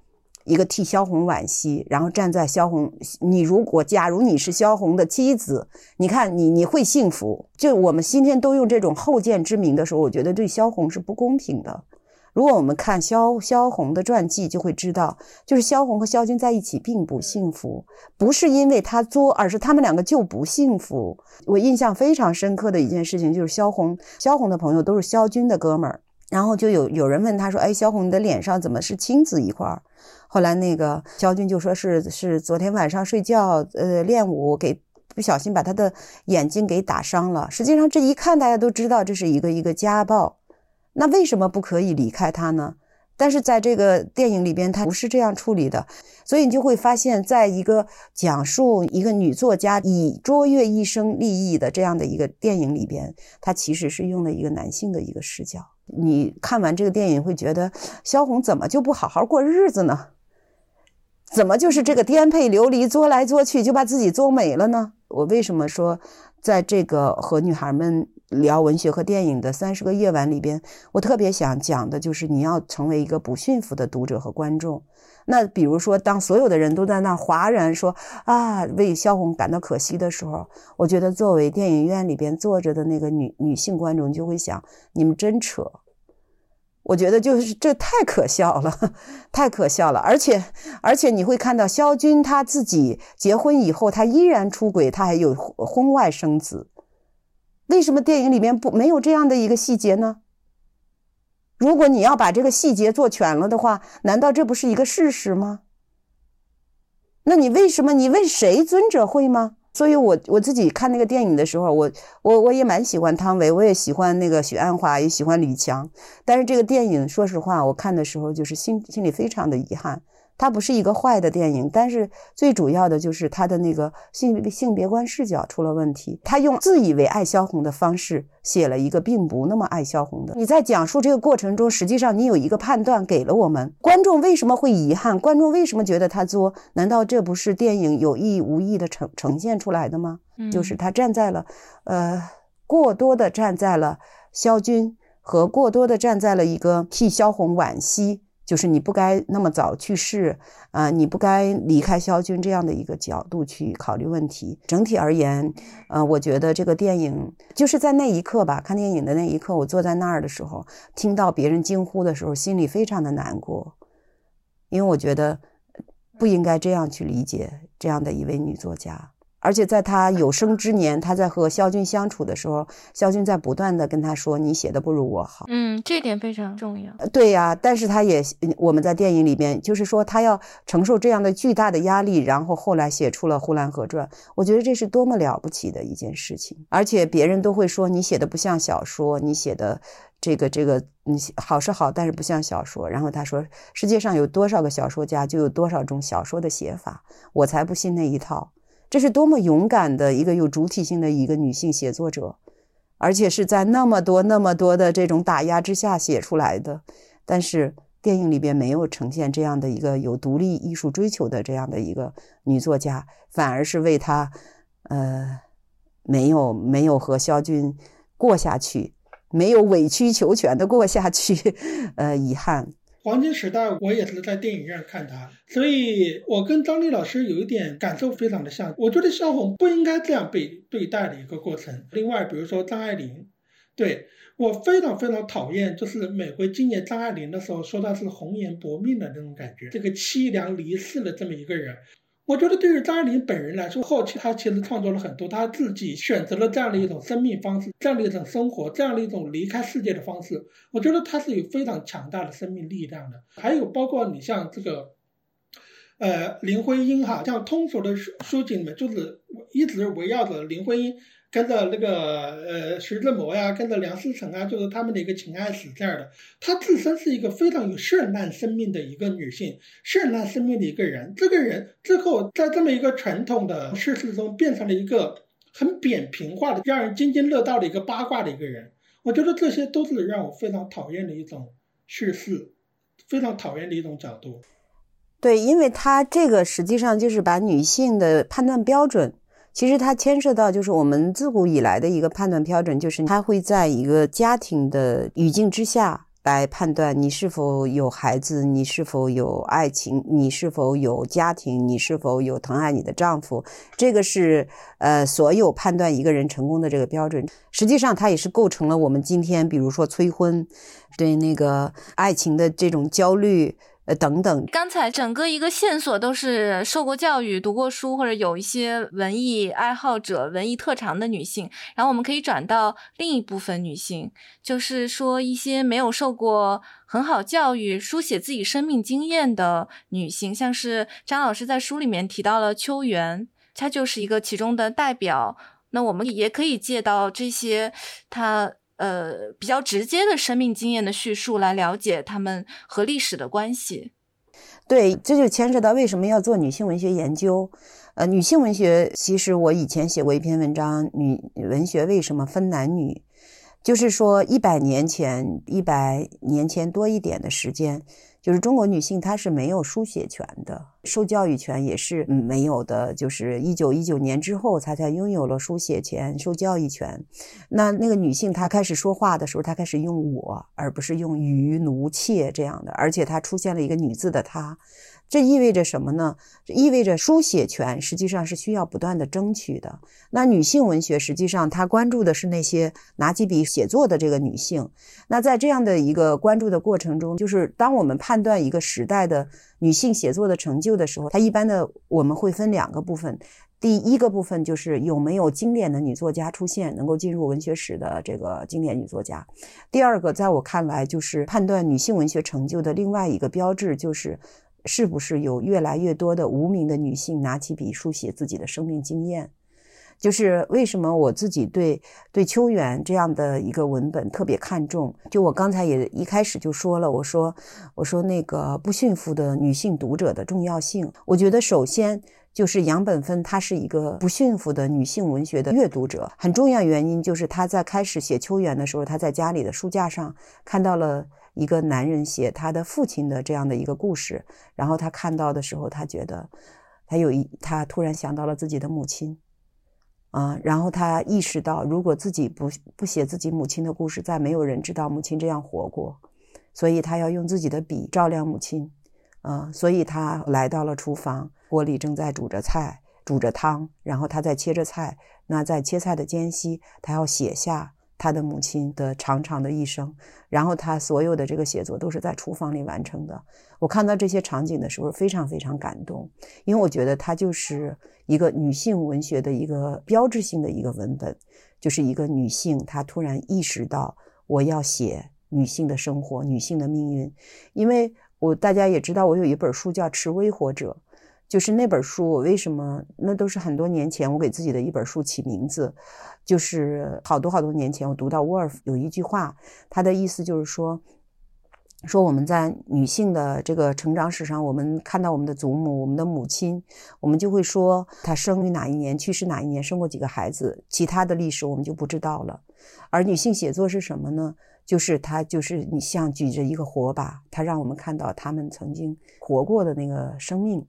一个替萧红惋惜，然后站在萧红，你如果假如你是萧红的妻子，你看你你会幸福。就我们今天都用这种后见之明的时候，我觉得对萧红是不公平的。如果我们看萧萧红的传记，就会知道，就是萧红和萧军在一起并不幸福，不是因为他作，而是他们两个就不幸福。我印象非常深刻的一件事情就是萧红，萧红的朋友都是萧军的哥们儿，然后就有有人问他说：“哎，萧红，你的脸上怎么是青紫一块儿？”后来那个萧军就说是是昨天晚上睡觉，呃，练武给不小心把他的眼睛给打伤了。实际上这一看大家都知道这是一个一个家暴，那为什么不可以离开他呢？但是在这个电影里边他不是这样处理的，所以你就会发现，在一个讲述一个女作家以卓越一生立意的这样的一个电影里边，他其实是用了一个男性的一个视角。你看完这个电影会觉得萧红怎么就不好好过日子呢？怎么就是这个颠沛流离、作来作去，就把自己作没了呢？我为什么说，在这个和女孩们聊文学和电影的三十个夜晚里边，我特别想讲的就是你要成为一个不驯服的读者和观众。那比如说，当所有的人都在那哗然说啊为萧红感到可惜的时候，我觉得作为电影院里边坐着的那个女女性观众就会想：你们真扯。我觉得就是这太可笑了，太可笑了，而且而且你会看到萧军他自己结婚以后，他依然出轨，他还有婚外生子，为什么电影里面不没有这样的一个细节呢？如果你要把这个细节做全了的话，难道这不是一个事实吗？那你为什么？你问谁尊者会吗？所以我我自己看那个电影的时候，我我我也蛮喜欢汤唯，我也喜欢那个许鞍华，也喜欢吕强。但是这个电影，说实话，我看的时候就是心心里非常的遗憾。它不是一个坏的电影，但是最主要的就是它的那个性性别观视角出了问题。他用自以为爱萧红的方式写了一个并不那么爱萧红的。你在讲述这个过程中，实际上你有一个判断给了我们观众，为什么会遗憾？观众为什么觉得他作？难道这不是电影有意无意的呈呈现出来的吗？就是他站在了，呃，过多的站在了萧军和过多的站在了一个替萧红惋惜。就是你不该那么早去世啊，你不该离开肖军这样的一个角度去考虑问题。整体而言，呃，我觉得这个电影就是在那一刻吧，看电影的那一刻，我坐在那儿的时候，听到别人惊呼的时候，心里非常的难过，因为我觉得不应该这样去理解这样的一位女作家。而且在他有生之年，他在和肖军相处的时候，肖军在不断的跟他说：“你写的不如我好。”嗯，这点非常重要。对呀，但是他也我们在电影里面，就是说他要承受这样的巨大的压力，然后后来写出了《呼兰河传》。我觉得这是多么了不起的一件事情。而且别人都会说你写的不像小说，你写的这个这个，你好是好，但是不像小说。然后他说，世界上有多少个小说家，就有多少种小说的写法，我才不信那一套。这是多么勇敢的一个有主体性的一个女性写作者，而且是在那么多那么多的这种打压之下写出来的。但是电影里边没有呈现这样的一个有独立艺术追求的这样的一个女作家，反而是为她，呃，没有没有和肖军过下去，没有委曲求全的过下去，呃，遗憾。黄金时代，我也是在电影院看它，所以我跟张丽老师有一点感受非常的像。我觉得萧红不应该这样被对待的一个过程。另外，比如说张爱玲，对我非常非常讨厌，就是每回纪念张爱玲的时候说她是红颜薄命的那种感觉，这个凄凉离世的这么一个人。我觉得对于张爱玲本人来说，后期她其实创作了很多，她自己选择了这样的一种生命方式，这样的一种生活，这样的一种离开世界的方式。我觉得她是有非常强大的生命力量的。还有包括你像这个，呃，林徽因哈，像通俗的书书籍里面，就是一直围绕着林徽因。跟着那个呃徐志摩呀，跟着梁思成啊，就是他们的一个情爱史这样的。她自身是一个非常有绚烂生命的一个女性，绚烂生命的一个人。这个人最后在这么一个传统的叙事中，变成了一个很扁平化的、让人津津乐道的一个八卦的一个人。我觉得这些都是让我非常讨厌的一种叙事，非常讨厌的一种角度。对，因为他这个实际上就是把女性的判断标准。其实它牵涉到，就是我们自古以来的一个判断标准，就是它会在一个家庭的语境之下来判断你是否有孩子，你是否有爱情，你是否有家庭，你是否有疼爱你的丈夫。这个是呃，所有判断一个人成功的这个标准。实际上，它也是构成了我们今天，比如说催婚，对那个爱情的这种焦虑。呃等等，刚才整个一个线索都是受过教育、读过书或者有一些文艺爱好者、文艺特长的女性。然后我们可以转到另一部分女性，就是说一些没有受过很好教育、书写自己生命经验的女性，像是张老师在书里面提到了秋元，她就是一个其中的代表。那我们也可以借到这些她。呃，比较直接的生命经验的叙述来了解他们和历史的关系。对，这就牵涉到为什么要做女性文学研究。呃，女性文学其实我以前写过一篇文章，《女文学为什么分男女》，就是说一百年前，一百年前多一点的时间。就是中国女性，她是没有书写权的，受教育权也是没有的。就是一九一九年之后，她才拥有了书写权、受教育权。那那个女性，她开始说话的时候，她开始用我，而不是用余、奴、妾这样的，而且她出现了一个女字的她。这意味着什么呢？这意味着书写权实际上是需要不断的争取的。那女性文学实际上，她关注的是那些拿起笔写作的这个女性。那在这样的一个关注的过程中，就是当我们判断一个时代的女性写作的成就的时候，它一般的我们会分两个部分。第一个部分就是有没有经典的女作家出现，能够进入文学史的这个经典女作家。第二个，在我看来，就是判断女性文学成就的另外一个标志，就是。是不是有越来越多的无名的女性拿起笔书写自己的生命经验？就是为什么我自己对对秋园这样的一个文本特别看重？就我刚才也一开始就说了，我说我说那个不驯服的女性读者的重要性。我觉得首先就是杨本芬，她是一个不驯服的女性文学的阅读者。很重要原因就是她在开始写秋园的时候，她在家里的书架上看到了一个男人写他的父亲的这样的一个故事，然后他看到的时候，他觉得他有一他突然想到了自己的母亲。啊，然后他意识到，如果自己不不写自己母亲的故事，再没有人知道母亲这样活过，所以他要用自己的笔照亮母亲。啊，所以他来到了厨房，锅里正在煮着菜，煮着汤，然后他在切着菜。那在切菜的间隙，他要写下。他的母亲的长长的一生，然后他所有的这个写作都是在厨房里完成的。我看到这些场景的时候，非常非常感动，因为我觉得他就是一个女性文学的一个标志性的一个文本，就是一个女性她突然意识到我要写女性的生活、女性的命运。因为我大家也知道，我有一本书叫《持微活者》。就是那本书，我为什么？那都是很多年前我给自己的一本书起名字，就是好多好多年前我读到沃尔夫有一句话，他的意思就是说，说我们在女性的这个成长史上，我们看到我们的祖母、我们的母亲，我们就会说她生于哪一年，去世哪一年，生过几个孩子，其他的历史我们就不知道了。而女性写作是什么呢？就是她就是你像举着一个火把，她让我们看到她们曾经活过的那个生命。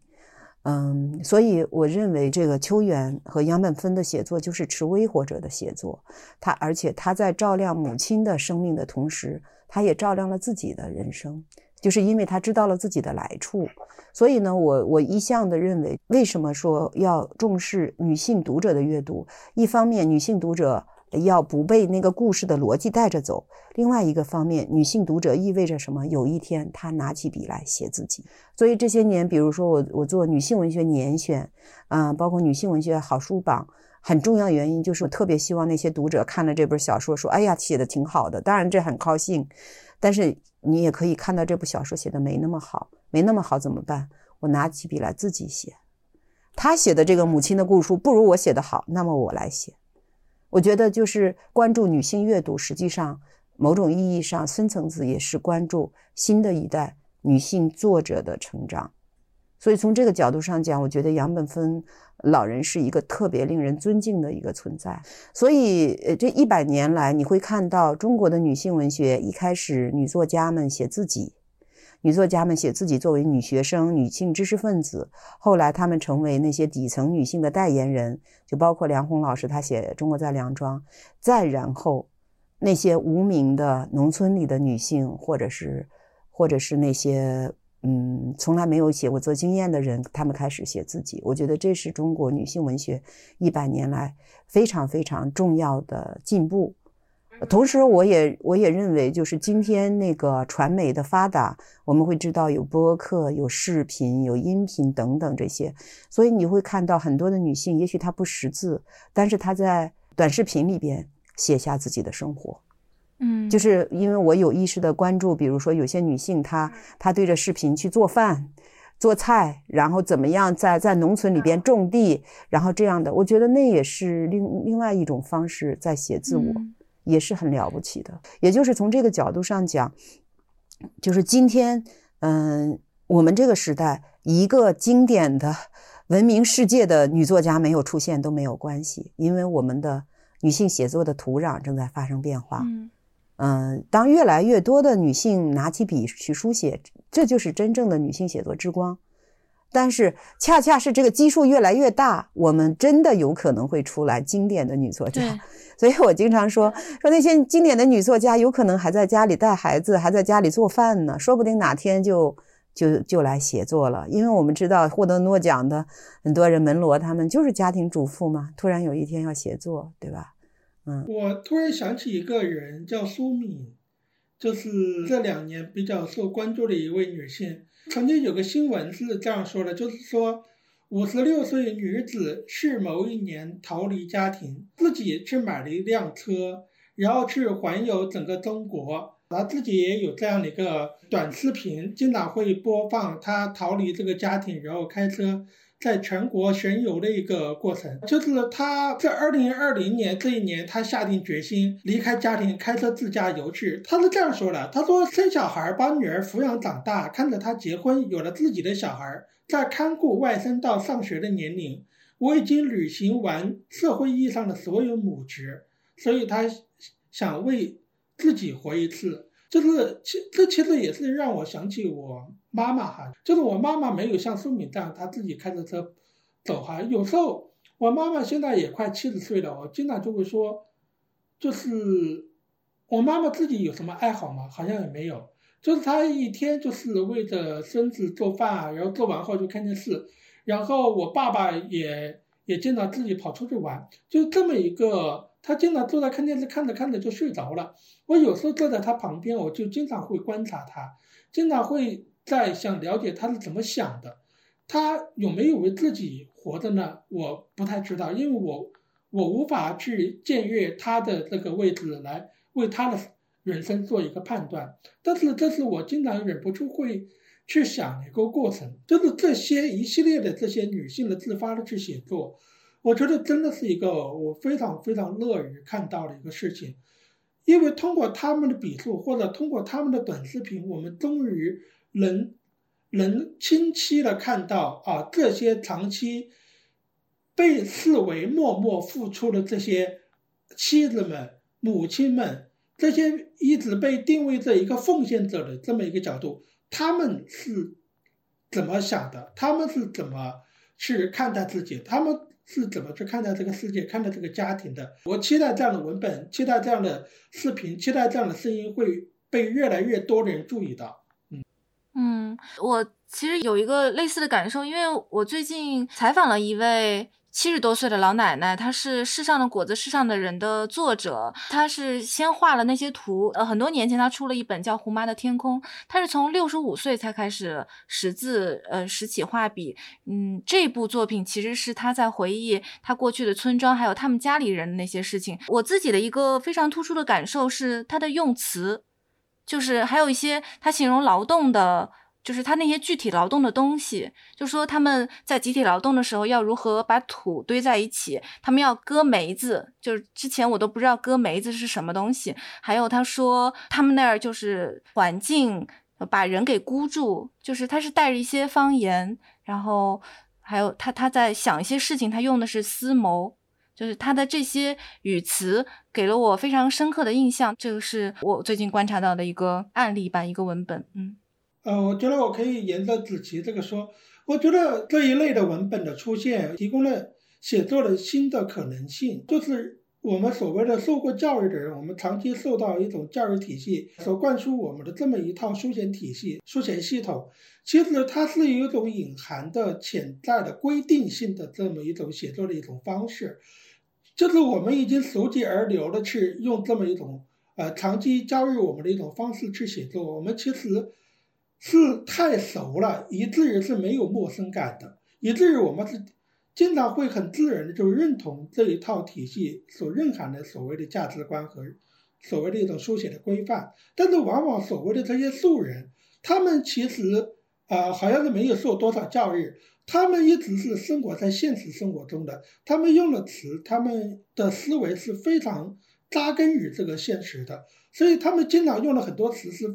嗯，所以我认为这个秋远和杨本芬的写作就是持微活者的写作。她而且她在照亮母亲的生命的同时，他也照亮了自己的人生，就是因为他知道了自己的来处。所以呢，我我一向的认为，为什么说要重视女性读者的阅读？一方面，女性读者。要不被那个故事的逻辑带着走。另外一个方面，女性读者意味着什么？有一天她拿起笔来写自己。所以这些年，比如说我我做女性文学年选，啊，包括女性文学好书榜，很重要的原因就是我特别希望那些读者看了这本小说说：“哎呀，写的挺好的。”当然这很高兴，但是你也可以看到这部小说写的没那么好，没那么好怎么办？我拿起笔来自己写。他写的这个母亲的故事不如我写的好，那么我来写。我觉得就是关注女性阅读，实际上某种意义上深层次也是关注新的一代女性作者的成长。所以从这个角度上讲，我觉得杨本芬老人是一个特别令人尊敬的一个存在。所以，呃，这一百年来，你会看到中国的女性文学一开始女作家们写自己。女作家们写自己作为女学生、女性知识分子，后来她们成为那些底层女性的代言人，就包括梁红老师，她写《中国在梁庄》，再然后那些无名的农村里的女性，或者是或者是那些嗯从来没有写过做经验的人，他们开始写自己。我觉得这是中国女性文学一百年来非常非常重要的进步。同时，我也我也认为，就是今天那个传媒的发达，我们会知道有播客、有视频、有音频等等这些，所以你会看到很多的女性，也许她不识字，但是她在短视频里边写下自己的生活。嗯，就是因为我有意识的关注，比如说有些女性，她她对着视频去做饭、做菜，然后怎么样在在农村里边种地，然后这样的，我觉得那也是另另外一种方式在写自我。也是很了不起的，也就是从这个角度上讲，就是今天，嗯，我们这个时代，一个经典的、闻名世界的女作家没有出现都没有关系，因为我们的女性写作的土壤正在发生变化。嗯，当越来越多的女性拿起笔去书写，这就是真正的女性写作之光。但是，恰恰是这个基数越来越大，我们真的有可能会出来经典的女作家。所以我经常说，说那些经典的女作家，有可能还在家里带孩子，还在家里做饭呢，说不定哪天就就就来写作了。因为我们知道，获得诺奖的很多人，门罗他们就是家庭主妇嘛，突然有一天要写作，对吧？嗯，我突然想起一个人，叫苏敏，就是这两年比较受关注的一位女性。曾经有个新闻是这样说的，就是说，五十六岁女子是某一年逃离家庭，自己去买了一辆车，然后去环游整个中国，他自己也有这样的一个短视频，经常会播放她逃离这个家庭，然后开车。在全国巡游的一个过程，就是他在二零二零年这一年，他下定决心离开家庭，开车自驾游去。他是这样说的：“他说生小孩，把女儿抚养长大，看着她结婚，有了自己的小孩，在看顾外甥到上学的年龄，我已经履行完社会意义上的所有母职，所以他想为自己活一次。”就是其这其实也是让我想起我妈妈哈，就是我妈妈没有像苏敏这样，她自己开着车走哈。有时候我妈妈现在也快七十岁了，我经常就会说，就是我妈妈自己有什么爱好吗？好像也没有，就是她一天就是为着孙子做饭啊，然后做完后就看电视，然后我爸爸也也经常自己跑出去玩，就这么一个。他经常坐在看电视，看着看着就睡着了。我有时候坐在他旁边，我就经常会观察他，经常会在想了解他是怎么想的。他有没有为自己活着呢？我不太知道，因为我我无法去僭越他的这个位置来为他的人生做一个判断。但是这是我经常忍不住会去想的一个过程，就是这些一系列的这些女性的自发的去写作。我觉得真的是一个我非常非常乐于看到的一个事情，因为通过他们的笔触或者通过他们的短视频，我们终于能能清晰的看到啊，这些长期被视为默默付出的这些妻子们、母亲们，这些一直被定位在一个奉献者的这么一个角度，他们是怎么想的？他们是怎么去看待自己？他们？是怎么去看待这个世界、看待这个家庭的？我期待这样的文本，期待这样的视频，期待这样的声音会被越来越多的人注意到。嗯嗯，我其实有一个类似的感受，因为我最近采访了一位。七十多岁的老奶奶，她是《世上的果子，世上的人》的作者。她是先画了那些图，呃，很多年前她出了一本叫《胡妈的天空》。她是从六十五岁才开始识字，呃，拾起画笔。嗯，这部作品其实是她在回忆她过去的村庄，还有他们家里人的那些事情。我自己的一个非常突出的感受是她的用词，就是还有一些她形容劳动的。就是他那些具体劳动的东西，就说他们在集体劳动的时候要如何把土堆在一起，他们要割梅子，就是之前我都不知道割梅子是什么东西。还有他说他们那儿就是环境把人给箍住，就是他是带着一些方言，然后还有他他在想一些事情，他用的是思谋，就是他的这些语词给了我非常深刻的印象。这个是我最近观察到的一个案例吧，一个文本，嗯。呃，我觉得我可以沿着子琪这个说，我觉得这一类的文本的出现，提供了写作的新的可能性。就是我们所谓的受过教育的人，我们长期受到一种教育体系所灌输我们的这么一套书写体系、书写系统，其实它是一种隐含的、潜在的规定性的这么一种写作的一种方式，就是我们已经熟记而流的去用这么一种呃长期教育我们的一种方式去写作，我们其实。是太熟了，以至于是没有陌生感的，以至于我们是经常会很自然的就认同这一套体系所蕴含的所谓的价值观和所谓的一种书写的规范。但是往往所谓的这些素人，他们其实啊好像是没有受多少教育，他们一直是生活在现实生活中的，他们用的词，他们的思维是非常扎根于这个现实的，所以他们经常用了很多词是。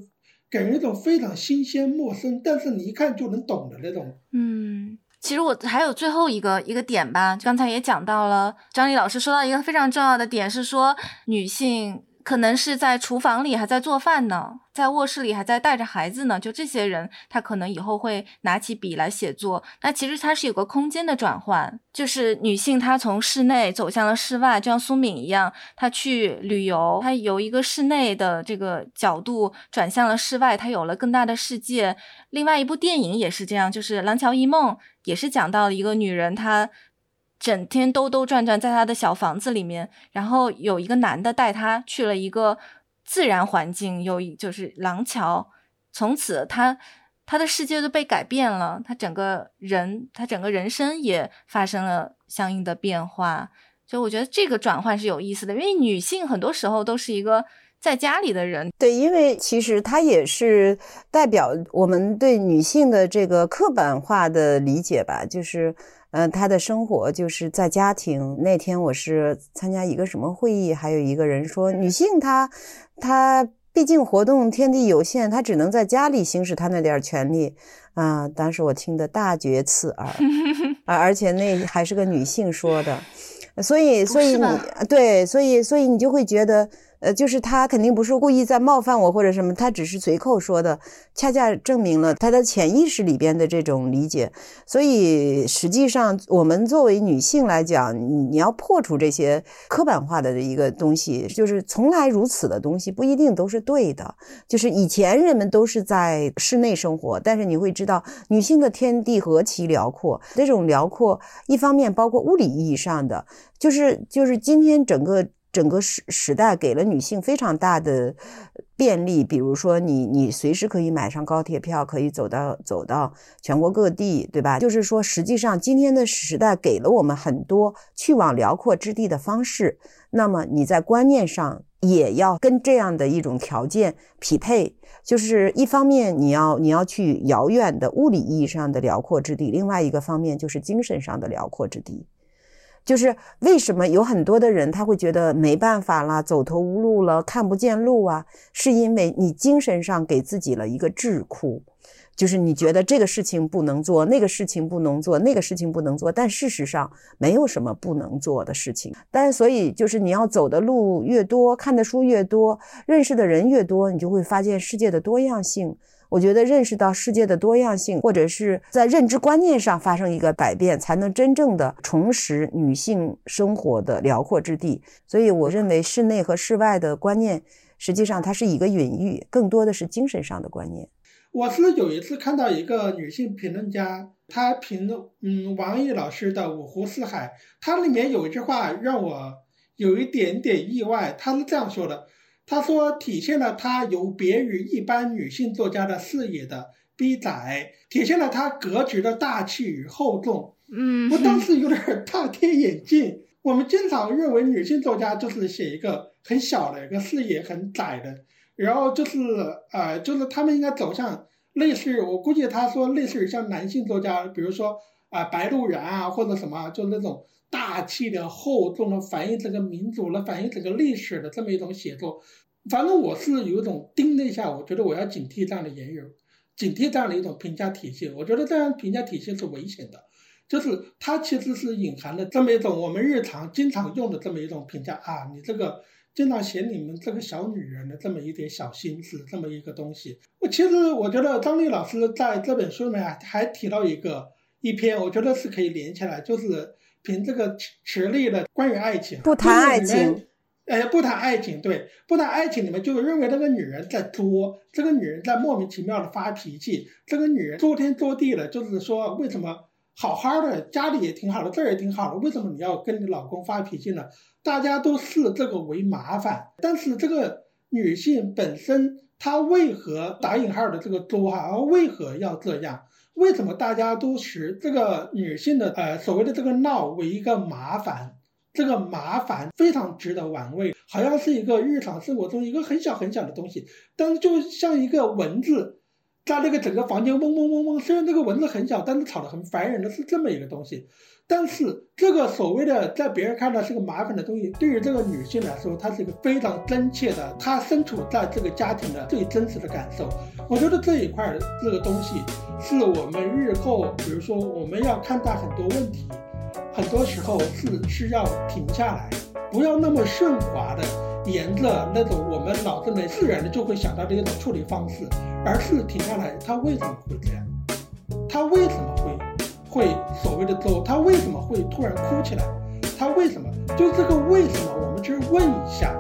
给人一种非常新鲜、陌生，但是你一看就能懂的那种。嗯，其实我还有最后一个一个点吧，刚才也讲到了，张丽老师说到一个非常重要的点，是说女性。可能是在厨房里还在做饭呢，在卧室里还在带着孩子呢。就这些人，他可能以后会拿起笔来写作。那其实它是有个空间的转换，就是女性她从室内走向了室外，就像苏敏一样，她去旅游，她由一个室内的这个角度转向了室外，她有了更大的世界。另外一部电影也是这样，就是《廊桥遗梦》，也是讲到了一个女人她。整天兜兜转转在他的小房子里面，然后有一个男的带他去了一个自然环境，有就是廊桥，从此他他的世界都被改变了，他整个人他整个人生也发生了相应的变化。所以我觉得这个转换是有意思的，因为女性很多时候都是一个。在家里的人。对，因为其实它也是代表我们对女性的这个刻板化的理解吧，就是。嗯，她的生活就是在家庭。那天我是参加一个什么会议，还有一个人说，女性她，她毕竟活动天地有限，她只能在家里行使她那点权利。啊，当时我听得大觉刺耳，啊，而且那还是个女性说的，所以，所以你对，所以，所以你就会觉得。呃，就是他肯定不是故意在冒犯我或者什么，他只是随口说的，恰恰证明了他的潜意识里边的这种理解。所以实际上，我们作为女性来讲，你要破除这些刻板化的一个东西，就是从来如此的东西不一定都是对的。就是以前人们都是在室内生活，但是你会知道，女性的天地何其辽阔。这种辽阔，一方面包括物理意义上的，就是就是今天整个。整个时时代给了女性非常大的便利，比如说你你随时可以买上高铁票，可以走到走到全国各地，对吧？就是说，实际上今天的时代给了我们很多去往辽阔之地的方式。那么你在观念上也要跟这样的一种条件匹配，就是一方面你要你要去遥远的物理意义上的辽阔之地，另外一个方面就是精神上的辽阔之地。就是为什么有很多的人他会觉得没办法了，走投无路了，看不见路啊？是因为你精神上给自己了一个智库，就是你觉得这个事情不能做，那个事情不能做，那个事情不能做，但事实上没有什么不能做的事情。但所以就是你要走的路越多，看的书越多，认识的人越多，你就会发现世界的多样性。我觉得认识到世界的多样性，或者是在认知观念上发生一个改变，才能真正的重拾女性生活的辽阔之地。所以，我认为室内和室外的观念，实际上它是一个隐喻，更多的是精神上的观念。我是有一次看到一个女性评论家，她评论嗯王毅老师的《五湖四海》，它里面有一句话让我有一点点意外，她是这样说的。他说，体现了他有别于一般女性作家的视野的逼窄，体现了他格局的大气与厚重。嗯，我当时有点大跌眼镜。我们经常认为女性作家就是写一个很小的一个视野很窄的，然后就是呃，就是他们应该走向类似于，我估计他说类似于像男性作家，比如说啊白鹿原啊或者什么，就那种。大气的、厚重的，反映这个民族的、反映这个历史的这么一种写作，反正我是有一种盯了一下，我觉得我要警惕这样的言语，警惕这样的一种评价体系。我觉得这样评价体系是危险的，就是它其实是隐含的这么一种我们日常经常用的这么一种评价啊，你这个经常写你们这个小女人的这么一点小心思，这么一个东西。我其实我觉得张丽老师在这本书里面还提到一个一篇，我觉得是可以连起来，就是。凭这个实力的关于爱情，不谈爱情，哎，不谈爱情，对，不谈爱情，你们就认为这个女人在作，这个女人在莫名其妙的发脾气，这个女人作天作地的，就是说为什么好好的家里也挺好的，这儿也挺好的，为什么你要跟你老公发脾气呢？大家都视这个为麻烦，但是这个女性本身她为何打引号的这个作哈，为何要这样？为什么大家都视这个女性的呃所谓的这个闹为一个麻烦？这个麻烦非常值得玩味，好像是一个日常生活中一个很小很小的东西，但是就像一个文字，在那个整个房间嗡嗡嗡嗡。虽然这个蚊子很小，但是吵得很烦人的是这么一个东西。但是这个所谓的在别人看来是个麻烦的东西，对于这个女性来说，它是一个非常真切的，她身处在这个家庭的最真实的感受。我觉得这一块这个东西，是我们日后，比如说我们要看待很多问题，很多时候是需要停下来，不要那么顺滑的沿着那种我们脑子里自然的就会想到的一种处理方式，而是停下来，他为什么会这样？他为什么会？会所谓的走，他为什么会突然哭起来？他为什么？就这个为什么，我们去问一下，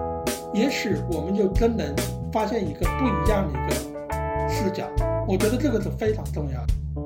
也许我们就真能发现一个不一样的一个视角。我觉得这个是非常重要的。